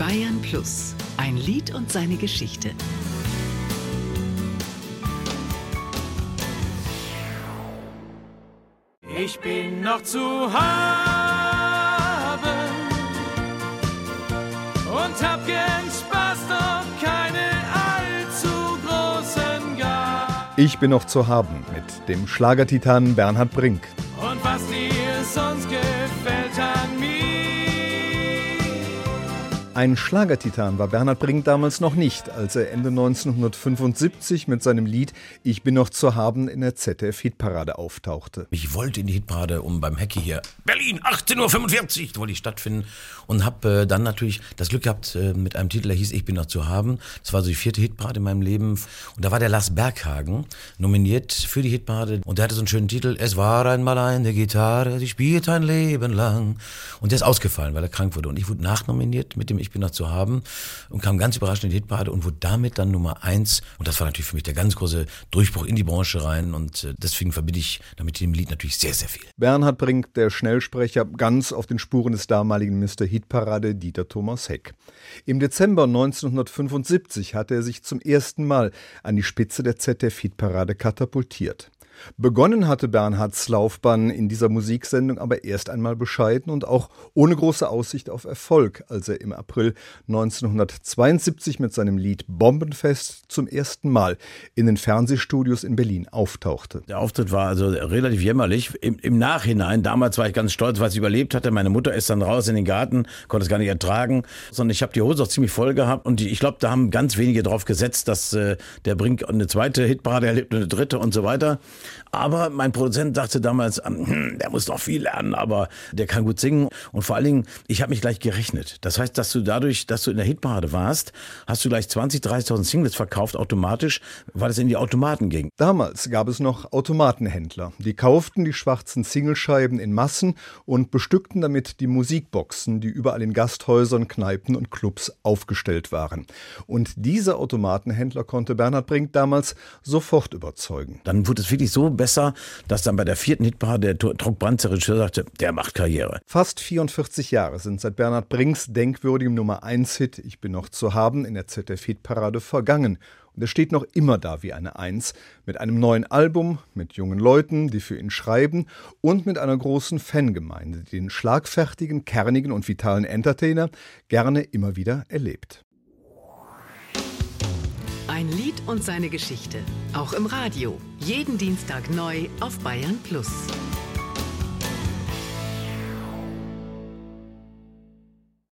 Bayern Plus, ein Lied und seine Geschichte. Ich bin noch zu haben und hab gern Spaß, doch keine allzu großen Gaben. Ich bin noch zu haben mit dem Schlagertitan Bernhard Brink. Ein Schlagertitan war Bernhard Brink damals noch nicht, als er Ende 1975 mit seinem Lied Ich bin noch zu haben in der ZDF-Hitparade auftauchte. Ich wollte in die Hitparade, um beim Hecke hier Berlin 18.45 Uhr wollte ich stattfinden. Und habe äh, dann natürlich das Glück gehabt äh, mit einem Titel, der hieß Ich bin noch zu haben. Das war so die vierte Hitparade in meinem Leben. Und da war der Lars Berghagen nominiert für die Hitparade. Und der hatte so einen schönen Titel Es war einmal eine Gitarre, die spielt ein Leben lang. Und der ist ausgefallen, weil er krank wurde. Und ich wurde nachnominiert mit dem Ich bin noch zu haben und kam ganz überraschend in die Hitparade und wurde damit dann Nummer eins und das war natürlich für mich der ganz große Durchbruch in die Branche rein und äh, deswegen verbinde ich damit dem Lied natürlich sehr, sehr viel. Bernhard Brink, der Schnellsprecher, ganz auf den Spuren des damaligen Mr. Hitparade Dieter Thomas Heck. Im Dezember 1975 hatte er sich zum ersten Mal an die Spitze der ZDF-Hitparade katapultiert. Begonnen hatte Bernhards Laufbahn in dieser Musiksendung aber erst einmal bescheiden und auch ohne große Aussicht auf Erfolg, als er im April 1972 mit seinem Lied Bombenfest zum ersten Mal in den Fernsehstudios in Berlin auftauchte. Der Auftritt war also relativ jämmerlich. Im, Im, Nachhinein, damals war ich ganz stolz, weil ich überlebt hatte. Meine Mutter ist dann raus in den Garten, konnte es gar nicht ertragen, sondern ich habe die Hose auch ziemlich voll gehabt und ich glaube, da haben ganz wenige drauf gesetzt, dass äh, der Brink eine zweite Hitparade erlebt und eine dritte und so weiter. Aber mein Produzent sagte damals, hm, der muss noch viel lernen, aber der kann gut singen. Und vor allen Dingen, ich habe mich gleich gerechnet. Das heißt, dass du dadurch, dass du in der Hitparade warst, hast du gleich 20, 30.000 Singles verkauft automatisch, weil es in die Automaten ging. Damals gab es noch Automatenhändler. Die kauften die schwarzen Singlescheiben in Massen und bestückten damit die Musikboxen, die überall in Gasthäusern, Kneipen und Clubs aufgestellt waren. Und diese Automatenhändler konnte Bernhard Brink damals sofort überzeugen. Dann wurde es wirklich so besser, dass dann bei der vierten Hitparade der Druck Regisseur, sagte, der macht Karriere. Fast 44 Jahre sind seit Bernhard Brinks denkwürdigem Nummer 1 Hit Ich bin noch zu haben in der ZDF-Hitparade vergangen. Und er steht noch immer da wie eine Eins, mit einem neuen Album, mit jungen Leuten, die für ihn schreiben und mit einer großen Fangemeinde, die den schlagfertigen, kernigen und vitalen Entertainer gerne immer wieder erlebt. Ein Lied und seine Geschichte. Auch im Radio. Jeden Dienstag neu auf Bayern Plus.